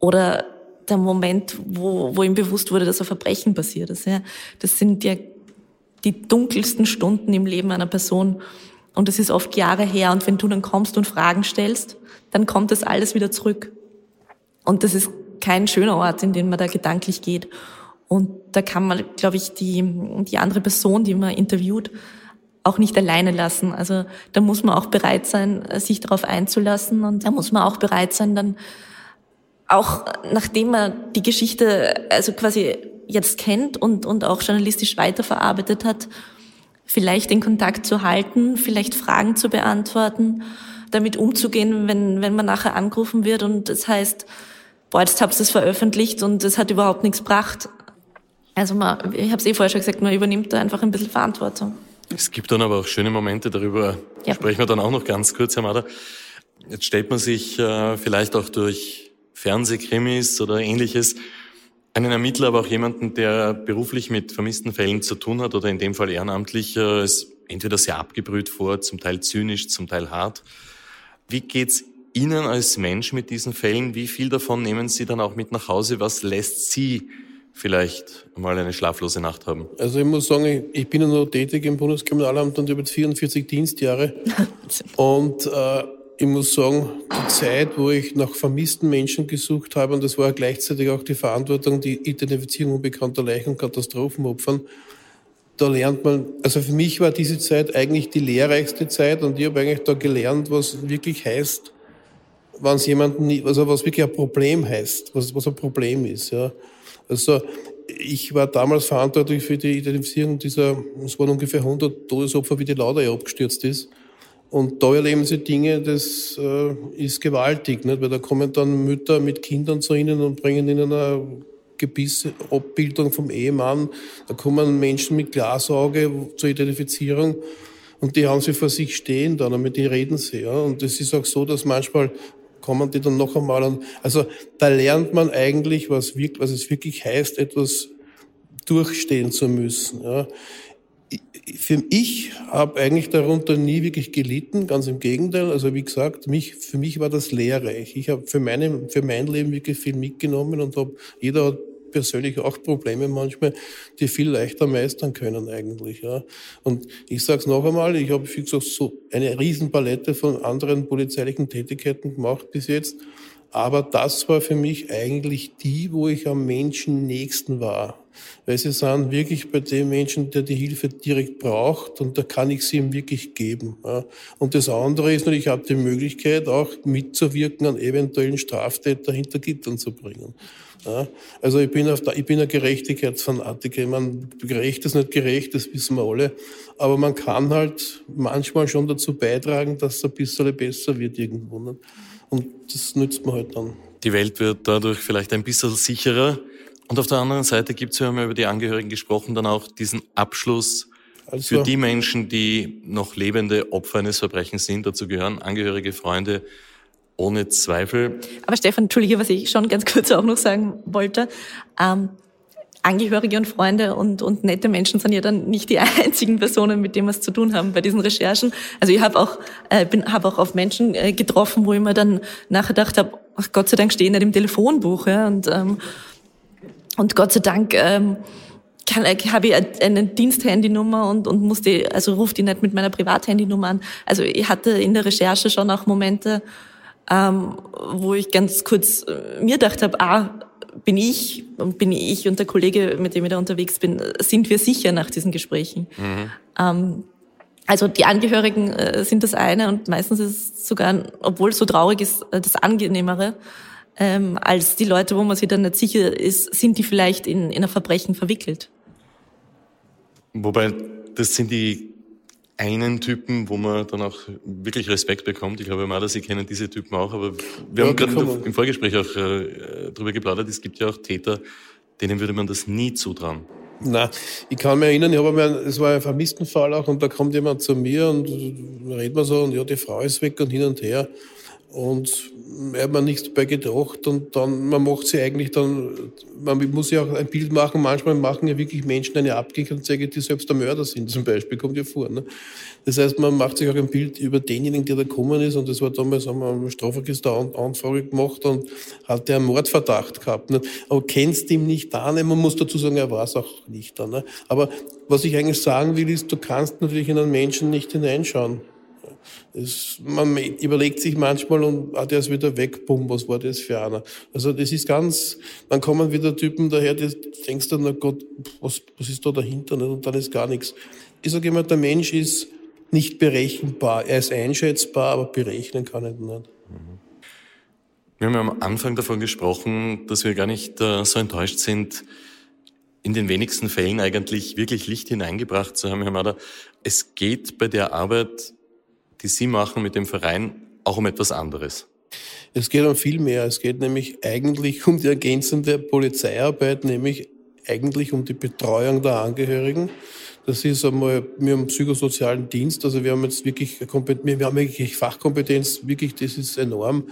oder der Moment, wo, wo ihm bewusst wurde, dass ein Verbrechen passiert ist. Ja. Das sind ja die dunkelsten Stunden im Leben einer Person. Und es ist oft Jahre her. Und wenn du dann kommst und Fragen stellst, dann kommt das alles wieder zurück. Und das ist kein schöner Ort, in den man da gedanklich geht. Und da kann man, glaube ich, die, die andere Person, die man interviewt, auch nicht alleine lassen. Also da muss man auch bereit sein, sich darauf einzulassen. Und da muss man auch bereit sein, dann auch nachdem man die Geschichte also quasi jetzt kennt und, und auch journalistisch weiterverarbeitet hat, vielleicht den Kontakt zu halten, vielleicht Fragen zu beantworten, damit umzugehen, wenn, wenn man nachher angerufen wird und es das heißt, boah, jetzt habt ihr es veröffentlicht und es hat überhaupt nichts gebracht. Also man, ich habe es eh vorher schon gesagt, man übernimmt da einfach ein bisschen Verantwortung. Es gibt dann aber auch schöne Momente, darüber ja. sprechen wir dann auch noch ganz kurz, Herr Mader. Jetzt stellt man sich äh, vielleicht auch durch Fernsehkrimis oder ähnliches einen Ermittler, aber auch jemanden, der beruflich mit vermissten Fällen zu tun hat oder in dem Fall ehrenamtlich, äh, ist entweder sehr abgebrüht vor, zum Teil zynisch, zum Teil hart. Wie geht's Ihnen als Mensch mit diesen Fällen? Wie viel davon nehmen Sie dann auch mit nach Hause? Was lässt Sie vielleicht mal eine schlaflose Nacht haben? Also ich muss sagen, ich bin ja noch tätig im Bundeskriminalamt und ich habe jetzt 44 Dienstjahre. und äh, ich muss sagen, die Zeit, wo ich nach vermissten Menschen gesucht habe, und das war gleichzeitig auch die Verantwortung, die Identifizierung unbekannter Leichen und Katastrophenopfern, da lernt man, also für mich war diese Zeit eigentlich die lehrreichste Zeit und ich habe eigentlich da gelernt, was wirklich heißt, wenn es jemanden, also was wirklich ein Problem heißt, was, was ein Problem ist, ja. Also, ich war damals verantwortlich für die Identifizierung dieser, es waren ungefähr 100 Todesopfer, wie die Lauda abgestürzt ist. Und da erleben sie Dinge, das äh, ist gewaltig, nicht? weil da kommen dann Mütter mit Kindern zu ihnen und bringen ihnen eine Gebiss-Abbildung vom Ehemann. Da kommen Menschen mit Glasauge zur Identifizierung und die haben sie vor sich stehen dann, und mit denen reden sie. Ja? Und es ist auch so, dass manchmal kommen die dann noch einmal an. Also da lernt man eigentlich, was, wirklich, was es wirklich heißt, etwas durchstehen zu müssen. Ja. Für ich habe eigentlich darunter nie wirklich gelitten, ganz im Gegenteil. Also wie gesagt, mich, für mich war das lehrreich. Ich habe für, meine, für mein Leben wirklich viel mitgenommen und habe jeder hat persönlich auch Probleme manchmal, die viel leichter meistern können eigentlich. Ja. Und ich sage es noch einmal, ich habe, wie gesagt, so eine Riesenpalette von anderen polizeilichen Tätigkeiten gemacht bis jetzt. Aber das war für mich eigentlich die, wo ich am Menschen nächsten war. Weil sie sind wirklich bei dem Menschen, der die Hilfe direkt braucht und da kann ich sie ihm wirklich geben. Und das andere ist ich habe die Möglichkeit auch mitzuwirken an eventuellen Straftäter hinter Gittern zu bringen. Ja, also ich bin, auf der, ich bin ein Gerechtigkeitsfanatiker. Man gerecht ist nicht gerecht, das wissen wir alle. Aber man kann halt manchmal schon dazu beitragen, dass es ein bisschen besser wird irgendwo. Nicht? Und das nützt man halt dann. Die Welt wird dadurch vielleicht ein bisschen sicherer. Und auf der anderen Seite gibt es, wir haben ja über die Angehörigen gesprochen, dann auch diesen Abschluss also, für die Menschen, die noch lebende Opfer eines Verbrechens sind. Dazu gehören Angehörige, Freunde, ohne Zweifel. Aber Stefan, Entschuldige, was ich schon ganz kurz auch noch sagen wollte. Ähm, Angehörige und Freunde und, und nette Menschen sind ja dann nicht die einzigen Personen, mit denen wir es zu tun haben bei diesen Recherchen. Also ich habe auch, äh, bin, hab auch auf Menschen äh, getroffen, wo ich mir dann nachgedacht habe, ach Gott sei Dank stehen nicht im Telefonbuch. Ja, und, ähm, und Gott sei Dank ähm, äh, habe ich eine Diensthandynummer und, und musste, also ruft die nicht mit meiner Privathandynummer an. Also ich hatte in der Recherche schon auch Momente, ähm, wo ich ganz kurz äh, mir gedacht habe, ah, bin ich und bin ich und der Kollege, mit dem ich da unterwegs bin, sind wir sicher nach diesen Gesprächen. Mhm. Ähm, also die Angehörigen äh, sind das eine und meistens ist es sogar, obwohl es so traurig ist, äh, das Angenehmere, ähm, als die Leute, wo man sich dann nicht sicher ist, sind die vielleicht in, in ein Verbrechen verwickelt. Wobei, das sind die einen Typen, wo man dann auch wirklich Respekt bekommt. Ich glaube, Marder, Sie kennen diese Typen auch, aber wir ja, haben gerade im Vorgespräch auch äh, darüber geplaudert, es gibt ja auch Täter, denen würde man das nie zutrauen. Na, ich kann mich erinnern, ich habe mir, es war ein Vermisstenfall auch und da kommt jemand zu mir und redet man so und ja, die Frau ist weg und hin und her. Und er hat mir nichts dabei gedacht und dann, man macht sie eigentlich dann, man muss ja auch ein Bild machen, manchmal machen ja wirklich Menschen eine Abgegenzeuge, die selbst der Mörder sind, zum Beispiel, kommt ja vor. Ne? Das heißt, man macht sich auch ein Bild über denjenigen, der da gekommen ist und das war damals, haben wir eine Strafregister-Anfrage gemacht und hat der einen Mordverdacht gehabt. Ne? Aber kennst ihm nicht da, ne? man muss dazu sagen, er war es auch nicht da. Ne? Aber was ich eigentlich sagen will, ist, du kannst natürlich in einen Menschen nicht hineinschauen. Es, man überlegt sich manchmal und ah, der ist wieder weg, bumm, was war das für einer? Also das ist ganz, dann kommen wieder Typen daher, die denkst du, na Gott, was, was ist da dahinter? Und dann ist gar nichts. Ich sage immer, der Mensch ist nicht berechenbar. Er ist einschätzbar, aber berechnen kann er nicht. Mhm. Wir haben ja am Anfang davon gesprochen, dass wir gar nicht äh, so enttäuscht sind, in den wenigsten Fällen eigentlich wirklich Licht hineingebracht zu haben, Herr Mader. Es geht bei der Arbeit die Sie machen mit dem Verein, auch um etwas anderes? Es geht um viel mehr. Es geht nämlich eigentlich um die ergänzende Polizeiarbeit, nämlich eigentlich um die Betreuung der Angehörigen. Das ist einmal, wir haben psychosozialen Dienst, also wir haben jetzt wirklich, wir haben wirklich Fachkompetenz, wirklich, das ist enorm,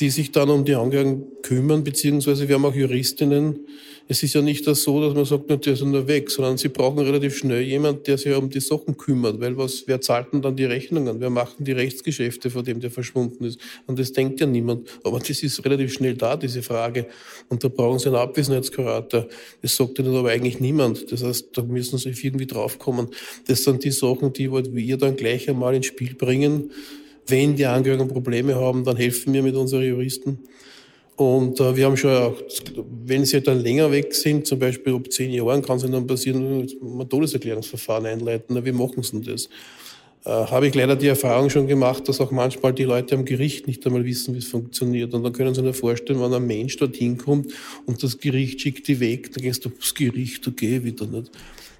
die sich dann um die Angehörigen kümmern, beziehungsweise wir haben auch Juristinnen, es ist ja nicht das so, dass man sagt, der ist nur weg, sondern sie brauchen relativ schnell jemand, der sich um die Sachen kümmert, weil was, wer zahlt denn dann die Rechnungen? Wer macht denn die Rechtsgeschäfte, vor dem der verschwunden ist? Und das denkt ja niemand. Aber das ist relativ schnell da, diese Frage. Und da brauchen sie einen Abwesenheitskurator. Das sagt ihnen aber eigentlich niemand. Das heißt, da müssen sie irgendwie draufkommen. Das sind die Sachen, die halt wir dann gleich einmal ins Spiel bringen, Wenn die Angehörigen Probleme haben, dann helfen wir mit unseren Juristen. Und äh, wir haben schon auch, wenn sie dann länger weg sind, zum Beispiel ab zehn Jahren, kann es dann passieren, ein Todeserklärungsverfahren einleiten. Na, wie machen sie denn das? Äh, habe ich leider die Erfahrung schon gemacht, dass auch manchmal die Leute am Gericht nicht einmal wissen, wie es funktioniert. Und dann können Sie sich vorstellen, wenn ein Mensch dorthin kommt und das Gericht schickt die weg, dann gehst du aufs Gericht, okay, wieder nicht.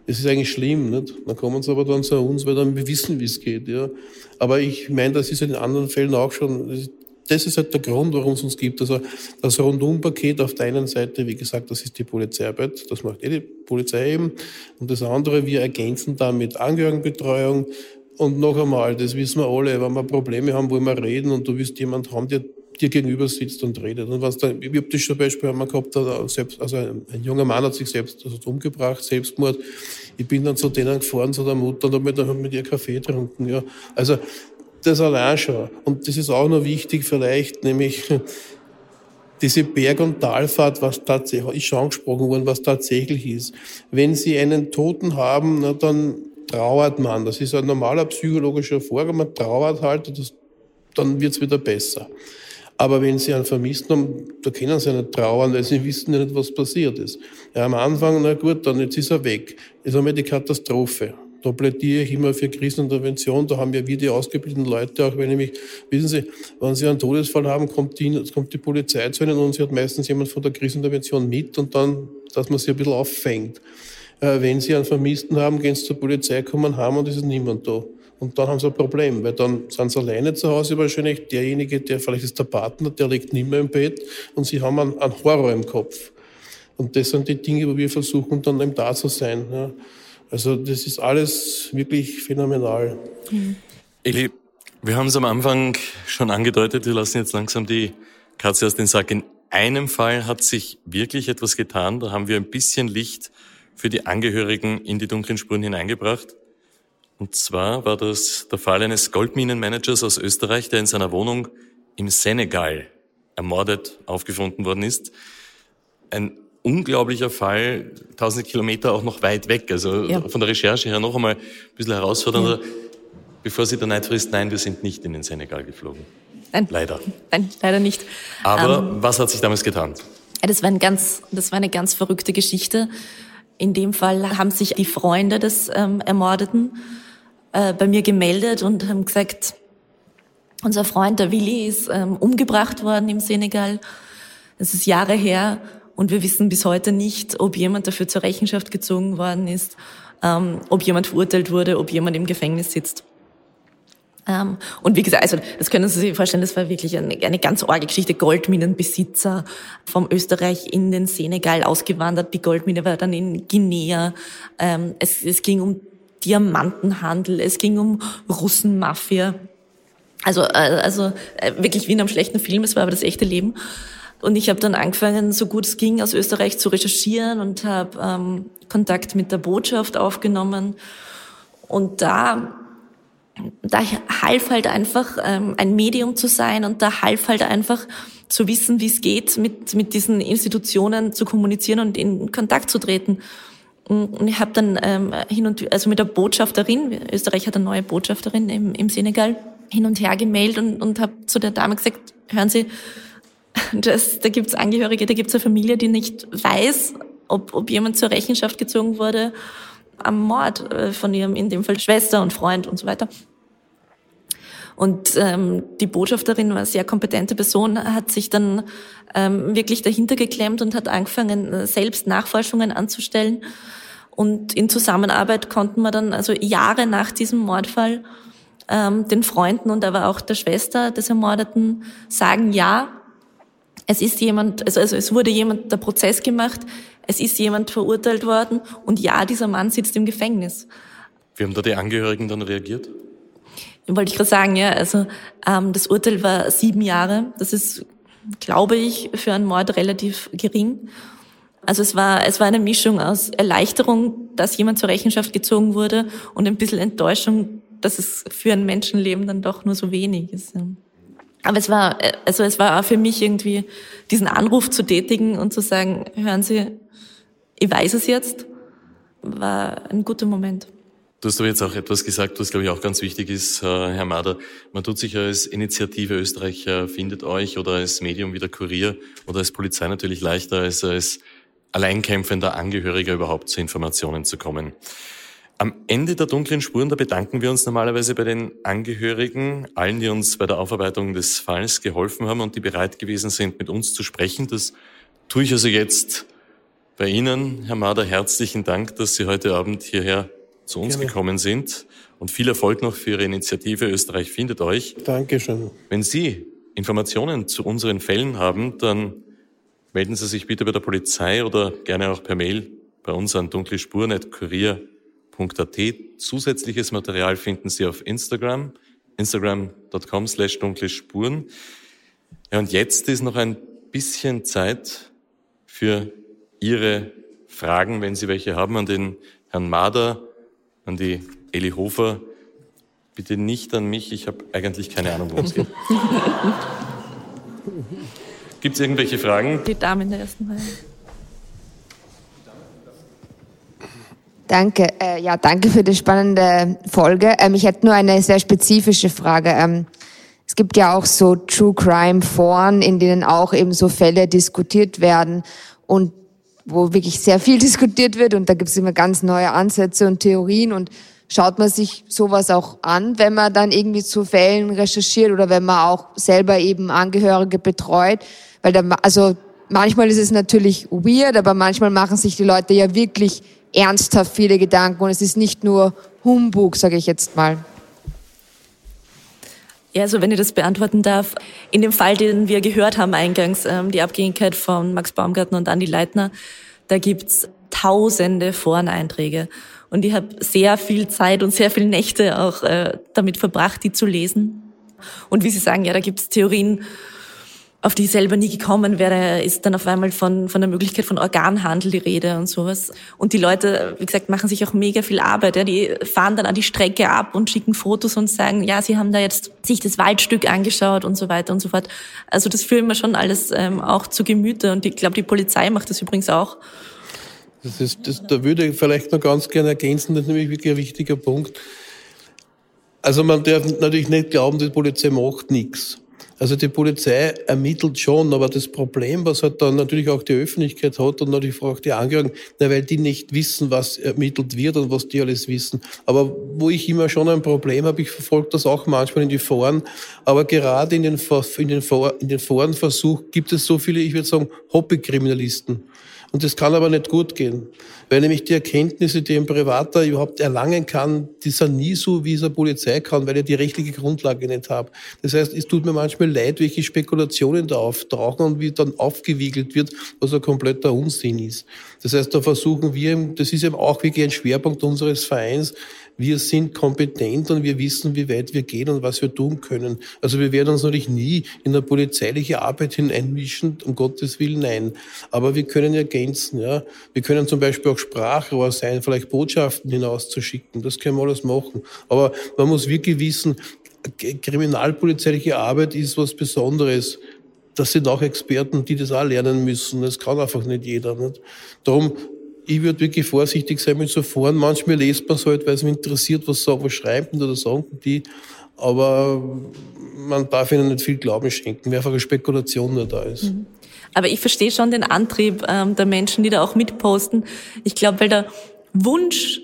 Das ist eigentlich schlimm, nicht? Dann kommen sie aber dann zu uns, weil dann wir wissen, wie es geht, ja. Aber ich meine, das ist in anderen Fällen auch schon, das ist halt der Grund, warum es uns gibt. Also das Rundumpaket auf der einen Seite, wie gesagt, das ist die Polizeiarbeit, das macht eh die Polizei eben. Und das andere, wir ergänzen damit Angehörigenbetreuung. Und noch einmal, das wissen wir alle, wenn wir Probleme haben, wollen wir reden und du willst jemand haben, der dir gegenüber sitzt und redet. Und was da, ich habe das zum Beispiel einmal gehabt, selbst, also ein, junger Mann hat sich selbst also umgebracht, Selbstmord. Ich bin dann zu denen gefahren, zu der Mutter, und habe hab mit ihr Kaffee getrunken. Ja. Also das allein schon. Und das ist auch noch wichtig vielleicht, nämlich diese Berg- und Talfahrt, was tatsächlich, ist schon angesprochen worden, was tatsächlich ist. Wenn Sie einen Toten haben, na, dann trauert man. Das ist ein normaler psychologischer Vorgang. Man trauert halt, das, dann wird's wieder besser. Aber wenn Sie einen Vermissten haben, da können Sie nicht trauern, weil Sie wissen nicht, was passiert ist. Ja, am Anfang, na gut, dann jetzt ist er weg. Das ist einmal die Katastrophe. Da plädiere ich immer für Krisenintervention. Da haben ja wir die ausgebildeten Leute auch, weil nämlich, wissen Sie, wenn Sie einen Todesfall haben, kommt die, kommt die Polizei zu Ihnen und sie hat meistens jemand von der Krisenintervention mit und dann, dass man sie ein bisschen auffängt. Äh, wenn Sie einen Vermissten haben, gehen Sie zur Polizei, kommen heim und es ist niemand da. Und dann haben sie ein Problem, weil dann sind sie alleine zu Hause wahrscheinlich. Derjenige, der vielleicht ist der Partner, der liegt nicht mehr im Bett und sie haben einen, einen Horror im Kopf. Und das sind die Dinge, wo wir versuchen, dann eben da zu sein. Ja. Also das ist alles wirklich phänomenal. Mhm. Eli, wir haben es am Anfang schon angedeutet, wir lassen jetzt langsam die Katze aus dem Sack. In einem Fall hat sich wirklich etwas getan. Da haben wir ein bisschen Licht für die Angehörigen in die dunklen Spuren hineingebracht. Und zwar war das der Fall eines Goldminenmanagers aus Österreich, der in seiner Wohnung im Senegal ermordet aufgefunden worden ist. Ein unglaublicher Fall, tausende Kilometer auch noch weit weg. Also ja. von der Recherche her noch einmal ein bisschen herausfordernder. Ja. Bevor sie der Neid frisst, nein, wir sind nicht in den Senegal geflogen. Nein. Leider. Nein, leider nicht. Aber ähm, was hat sich damals getan? Das war, ein ganz, das war eine ganz verrückte Geschichte. In dem Fall haben sich die Freunde des ähm, Ermordeten äh, bei mir gemeldet und haben gesagt, unser Freund, der Willi, ist ähm, umgebracht worden im Senegal. Es ist Jahre her und wir wissen bis heute nicht, ob jemand dafür zur Rechenschaft gezogen worden ist, ähm, ob jemand verurteilt wurde, ob jemand im Gefängnis sitzt. Ähm, und wie gesagt, also das können Sie sich vorstellen, das war wirklich eine, eine ganz orge Geschichte. Goldminenbesitzer vom Österreich in den Senegal ausgewandert. Die Goldmine war dann in Guinea. Ähm, es, es ging um Diamantenhandel, es ging um Russenmafia. Also, äh, also äh, wirklich wie in einem schlechten Film, es war aber das echte Leben. Und ich habe dann angefangen, so gut es ging, aus Österreich zu recherchieren und habe ähm, Kontakt mit der Botschaft aufgenommen. Und da, da half halt einfach ähm, ein Medium zu sein und da half halt einfach zu wissen, wie es geht, mit, mit diesen Institutionen zu kommunizieren und in Kontakt zu treten. Und ich habe dann ähm, hin und also mit der Botschafterin, Österreich hat eine neue Botschafterin im, im Senegal, hin und her gemeldet und, und habe zu der Dame gesagt, hören Sie, das, da gibt es Angehörige, da gibt es eine Familie, die nicht weiß, ob, ob jemand zur Rechenschaft gezogen wurde am Mord äh, von ihrem, in dem Fall Schwester und Freund und so weiter. Und ähm, die Botschafterin war eine sehr kompetente Person, hat sich dann ähm, wirklich dahinter geklemmt und hat angefangen, selbst Nachforschungen anzustellen. Und in Zusammenarbeit konnten wir dann, also Jahre nach diesem Mordfall, ähm, den Freunden und aber auch der Schwester des Ermordeten sagen, ja, es ist jemand, also, also es wurde jemand der Prozess gemacht, es ist jemand verurteilt worden und ja, dieser Mann sitzt im Gefängnis. Wie haben da die Angehörigen dann reagiert? Wollte ich gerade sagen, ja, also ähm, das Urteil war sieben Jahre. Das ist, glaube ich, für einen Mord relativ gering. Also es war, es war eine Mischung aus Erleichterung, dass jemand zur Rechenschaft gezogen wurde und ein bisschen Enttäuschung, dass es für ein Menschenleben dann doch nur so wenig ist. Aber es war, also es war auch für mich irgendwie, diesen Anruf zu tätigen und zu sagen, hören Sie, ich weiß es jetzt, war ein guter Moment. Du hast aber jetzt auch etwas gesagt, was glaube ich auch ganz wichtig ist, äh, Herr Mader. Man tut sich als Initiative Österreich findet euch oder als Medium wie der Kurier oder als Polizei natürlich leichter als als alleinkämpfender Angehöriger überhaupt zu Informationen zu kommen. Am Ende der dunklen Spuren, da bedanken wir uns normalerweise bei den Angehörigen, allen, die uns bei der Aufarbeitung des Falls geholfen haben und die bereit gewesen sind, mit uns zu sprechen. Das tue ich also jetzt bei Ihnen, Herr Mader, herzlichen Dank, dass Sie heute Abend hierher zu uns Gerne. gekommen sind und viel Erfolg noch für Ihre Initiative Österreich findet euch. Dankeschön. Wenn Sie Informationen zu unseren Fällen haben, dann melden Sie sich bitte bei der Polizei oder gerne auch per Mail bei uns an dunklespuren.kurier.com www.dunkle.at. Zusätzliches Material finden Sie auf Instagram, instagram.com slash dunkle Spuren. Ja, und jetzt ist noch ein bisschen Zeit für Ihre Fragen, wenn Sie welche haben, an den Herrn Mader, an die Eli Hofer. Bitte nicht an mich, ich habe eigentlich keine Ahnung, worum es geht. Gibt es irgendwelche Fragen? Die Dame in der ersten Reihe. Danke, äh, ja, danke für die spannende Folge. Ähm, ich hätte nur eine sehr spezifische Frage. Ähm, es gibt ja auch so True Crime Foren, in denen auch eben so Fälle diskutiert werden und wo wirklich sehr viel diskutiert wird und da gibt es immer ganz neue Ansätze und Theorien und schaut man sich sowas auch an, wenn man dann irgendwie zu Fällen recherchiert oder wenn man auch selber eben Angehörige betreut, weil da, also manchmal ist es natürlich weird, aber manchmal machen sich die Leute ja wirklich ernsthaft viele Gedanken und es ist nicht nur Humbug, sage ich jetzt mal. Ja, also wenn ich das beantworten darf, in dem Fall, den wir gehört haben eingangs, ähm, die Abgängigkeit von Max Baumgartner und Andi Leitner, da gibt's tausende Foreneinträge. Und ich habe sehr viel Zeit und sehr viele Nächte auch äh, damit verbracht, die zu lesen. Und wie Sie sagen, ja, da gibt's Theorien, auf die ich selber nie gekommen wäre, ist dann auf einmal von, von der Möglichkeit von Organhandel die Rede und sowas. Und die Leute, wie gesagt, machen sich auch mega viel Arbeit. Ja. Die fahren dann an die Strecke ab und schicken Fotos und sagen, ja, sie haben da jetzt sich das Waldstück angeschaut und so weiter und so fort. Also das fühlen wir schon alles ähm, auch zu Gemüte. Und ich glaube, die Polizei macht das übrigens auch. Das ist, das, da würde ich vielleicht noch ganz gerne ergänzen, das ist nämlich wirklich ein wichtiger Punkt. Also man darf natürlich nicht glauben, die Polizei macht nichts. Also die Polizei ermittelt schon, aber das Problem, was halt dann natürlich auch die Öffentlichkeit hat und natürlich auch die Angehörigen, na, weil die nicht wissen, was ermittelt wird und was die alles wissen. Aber wo ich immer schon ein Problem habe, ich verfolge das auch manchmal in die Foren, aber gerade in den, in den, in den Forenversuch gibt es so viele, ich würde sagen, Hobbykriminalisten. Und das kann aber nicht gut gehen, weil nämlich die Erkenntnisse, die ein Privater überhaupt erlangen kann, die sind nie so, wie es eine Polizei kann, weil er die rechtliche Grundlage nicht hat. Das heißt, es tut mir manchmal leid, welche Spekulationen da auftauchen und wie dann aufgewiegelt wird, was ein kompletter Unsinn ist. Das heißt, da versuchen wir, das ist eben auch wirklich ein Schwerpunkt unseres Vereins, wir sind kompetent und wir wissen, wie weit wir gehen und was wir tun können. Also wir werden uns natürlich nie in eine polizeiliche Arbeit hineinmischen, um Gottes Willen, nein. Aber wir können ergänzen, ja. Wir können zum Beispiel auch Sprachrohr sein, vielleicht Botschaften hinauszuschicken. Das können wir alles machen. Aber man muss wirklich wissen, kriminalpolizeiliche Arbeit ist was Besonderes das sind auch Experten, die das auch lernen müssen. Das kann einfach nicht jeder. Nicht? Darum ich würde wirklich vorsichtig sein mit so Foren. Manchmal lest man es halt, weil es mich interessiert, was, sagen, was schreiben oder sagen die. Aber man darf ihnen nicht viel Glauben schenken, weil einfach eine Spekulation nur da ist. Mhm. Aber ich verstehe schon den Antrieb ähm, der Menschen, die da auch mitposten. Ich glaube, weil der Wunsch,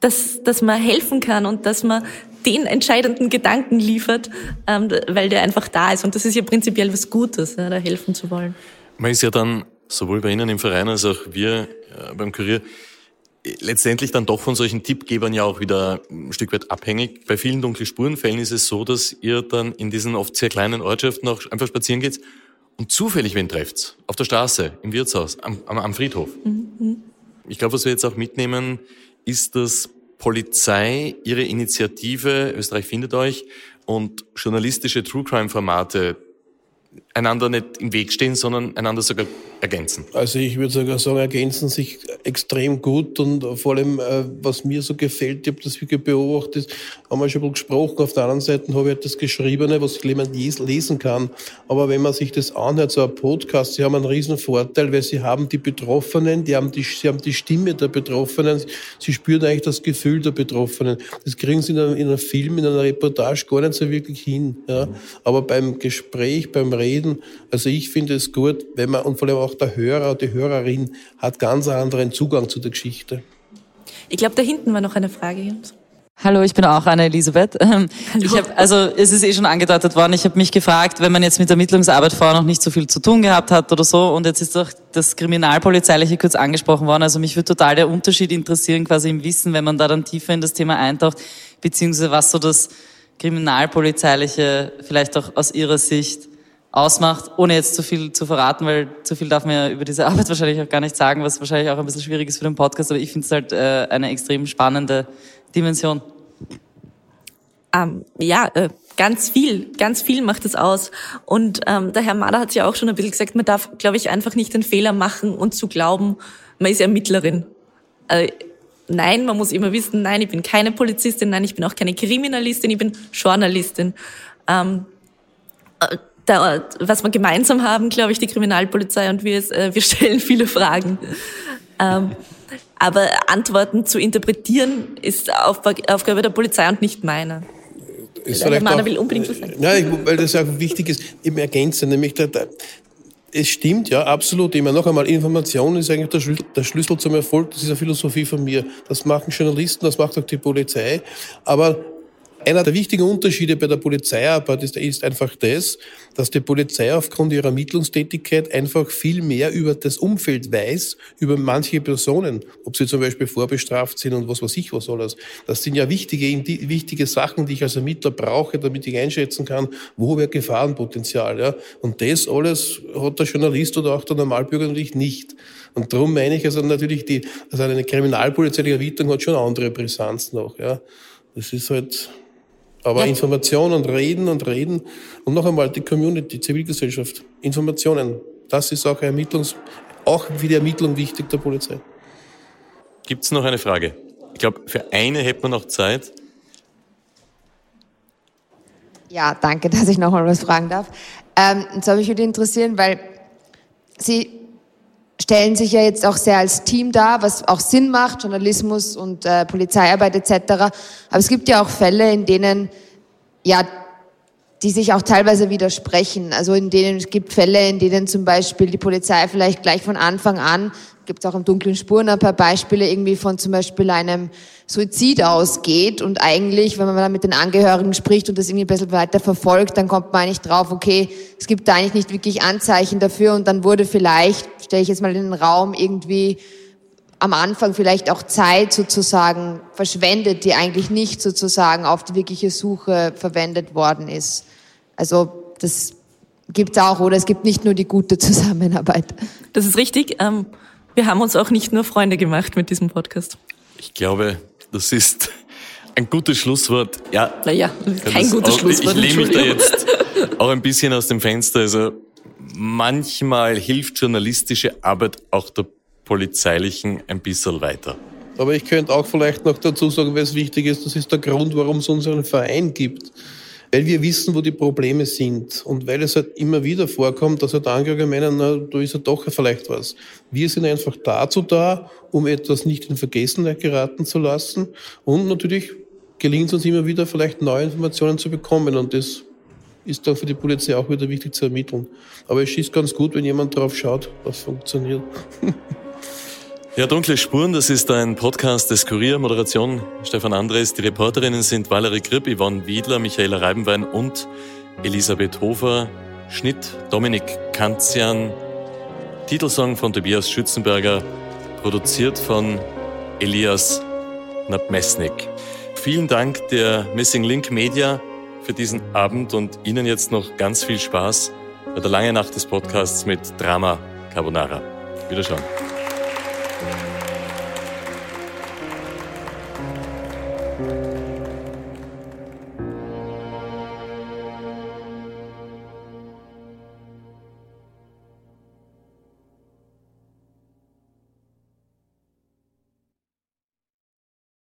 dass, dass man helfen kann und dass man den entscheidenden Gedanken liefert, ähm, weil der einfach da ist. Und das ist ja prinzipiell was Gutes, ja, da helfen zu wollen. Man ist ja dann sowohl bei Ihnen im Verein als auch wir äh, beim Kurier letztendlich dann doch von solchen Tippgebern ja auch wieder ein Stück weit abhängig. Bei vielen dunklen Spurenfällen ist es so, dass ihr dann in diesen oft sehr kleinen Ortschaften auch einfach spazieren geht und zufällig wen trefft. Auf der Straße, im Wirtshaus, am, am, am Friedhof. Mhm. Ich glaube, was wir jetzt auch mitnehmen, ist, dass Polizei, ihre Initiative, Österreich findet euch, und journalistische True Crime Formate einander nicht im Weg stehen, sondern einander sogar ergänzen? Also ich würde sogar sagen, ergänzen sich extrem gut und vor allem, äh, was mir so gefällt, ich habe das wirklich beobachtet, haben wir schon mal gesprochen, auf der anderen Seite habe ich halt das Geschriebene, was jemand lesen kann, aber wenn man sich das anhört, so ein Podcast, sie haben einen riesen Vorteil, weil sie haben die Betroffenen, die haben die, sie haben die Stimme der Betroffenen, sie spüren eigentlich das Gefühl der Betroffenen. Das kriegen sie in einem, in einem Film, in einer Reportage gar nicht so wirklich hin. Ja. Aber beim Gespräch, beim Reden, also ich finde es gut, wenn man, und vor allem auch der Hörer, die Hörerin hat ganz anderen Zugang zu der Geschichte. Ich glaube, da hinten war noch eine Frage. Jens. Hallo, ich bin auch Anna Elisabeth. Ähm, ich hab, also es ist eh schon angedeutet worden, ich habe mich gefragt, wenn man jetzt mit Ermittlungsarbeit vorher noch nicht so viel zu tun gehabt hat oder so und jetzt ist doch das Kriminalpolizeiliche kurz angesprochen worden. Also mich würde total der Unterschied interessieren, quasi im Wissen, wenn man da dann tiefer in das Thema eintaucht, beziehungsweise was so das Kriminalpolizeiliche vielleicht auch aus Ihrer Sicht ausmacht, ohne jetzt zu viel zu verraten, weil zu viel darf man ja über diese Arbeit wahrscheinlich auch gar nicht sagen, was wahrscheinlich auch ein bisschen schwierig ist für den Podcast, aber ich finde es halt äh, eine extrem spannende Dimension. Ähm, ja, äh, ganz viel, ganz viel macht es aus. Und ähm, der Herr Mader hat ja auch schon ein bisschen gesagt, man darf, glaube ich, einfach nicht den Fehler machen und zu glauben, man ist Ermittlerin. Äh, nein, man muss immer wissen, nein, ich bin keine Polizistin, nein, ich bin auch keine Kriminalistin, ich bin Journalistin. Ähm, äh, da, was wir gemeinsam haben, glaube ich, die Kriminalpolizei und wir, ist, äh, wir stellen viele Fragen. Ähm, aber Antworten zu interpretieren ist Aufgabe der Polizei und nicht meine. Ist der Mann will unbedingt was sagen. Ja, weil das auch wichtig ist, eben ergänzen, nämlich der, der, es stimmt, ja, absolut. Immer noch einmal, Information ist eigentlich der Schlüssel, der Schlüssel zum Erfolg. Das ist eine Philosophie von mir. Das machen Journalisten, das macht auch die Polizei. Aber einer der wichtigen Unterschiede bei der Polizeiarbeit ist, ist, einfach das, dass die Polizei aufgrund ihrer Ermittlungstätigkeit einfach viel mehr über das Umfeld weiß, über manche Personen, ob sie zum Beispiel vorbestraft sind und was weiß ich was alles. Das sind ja wichtige, wichtige Sachen, die ich als Ermittler brauche, damit ich einschätzen kann, wo wäre Gefahrenpotenzial. Ja? Und das alles hat der Journalist oder auch der Normalbürger natürlich nicht. Und darum meine ich also natürlich, die, also eine kriminalpolizeiliche Ermittlung hat schon andere Brisanz noch. Ja? Das ist halt aber ja. Information und Reden und Reden und noch einmal die Community, die Zivilgesellschaft, Informationen, das ist auch Ermittlungs, auch für die Ermittlung wichtig der Polizei. Gibt es noch eine Frage? Ich glaube, für eine hätte man noch Zeit. Ja, danke, dass ich noch mal was fragen darf. Ähm, und zwar mich würde interessieren, weil Sie stellen sich ja jetzt auch sehr als Team dar, was auch Sinn macht, Journalismus und äh, Polizeiarbeit etc. Aber es gibt ja auch Fälle, in denen ja die sich auch teilweise widersprechen. Also in denen es gibt Fälle, in denen zum Beispiel die Polizei vielleicht gleich von Anfang an gibt es auch im dunklen Spuren ein paar Beispiele irgendwie von zum Beispiel einem Suizid ausgeht und eigentlich, wenn man dann mit den Angehörigen spricht und das irgendwie ein bisschen weiter verfolgt, dann kommt man eigentlich drauf, okay, es gibt da eigentlich nicht wirklich Anzeichen dafür und dann wurde vielleicht, stelle ich jetzt mal in den Raum, irgendwie am Anfang vielleicht auch Zeit sozusagen verschwendet, die eigentlich nicht sozusagen auf die wirkliche Suche verwendet worden ist. Also das gibt es auch, oder es gibt nicht nur die gute Zusammenarbeit. Das ist richtig. Ähm wir haben uns auch nicht nur Freunde gemacht mit diesem Podcast. Ich glaube, das ist ein gutes Schlusswort. Ja. Naja, kein gutes auch, Schlusswort. Ich lehne mich da jetzt auch ein bisschen aus dem Fenster. Also manchmal hilft journalistische Arbeit auch der polizeilichen ein bisschen weiter. Aber ich könnte auch vielleicht noch dazu sagen, weil es wichtig ist, das ist der Grund, warum es unseren Verein gibt weil wir wissen, wo die Probleme sind und weil es halt immer wieder vorkommt, dass halt Angehörige meinen, na, da ist ja doch vielleicht was. Wir sind einfach dazu da, um etwas nicht in Vergessenheit geraten zu lassen und natürlich gelingt es uns immer wieder, vielleicht neue Informationen zu bekommen und das ist dann für die Polizei auch wieder wichtig zu ermitteln. Aber es ist ganz gut, wenn jemand drauf schaut, was funktioniert. Ja, Dunkle Spuren, das ist ein Podcast des Kurier, Moderation Stefan Andres. Die Reporterinnen sind Valerie Kripp, Yvonne Wiedler, Michaela Reibenwein und Elisabeth Hofer. Schnitt Dominik Kanzian. Titelsong von Tobias Schützenberger. Produziert von Elias Nabmesnik. Vielen Dank der Missing Link Media für diesen Abend und Ihnen jetzt noch ganz viel Spaß bei der langen Nacht des Podcasts mit Drama Carbonara. Wiederschauen.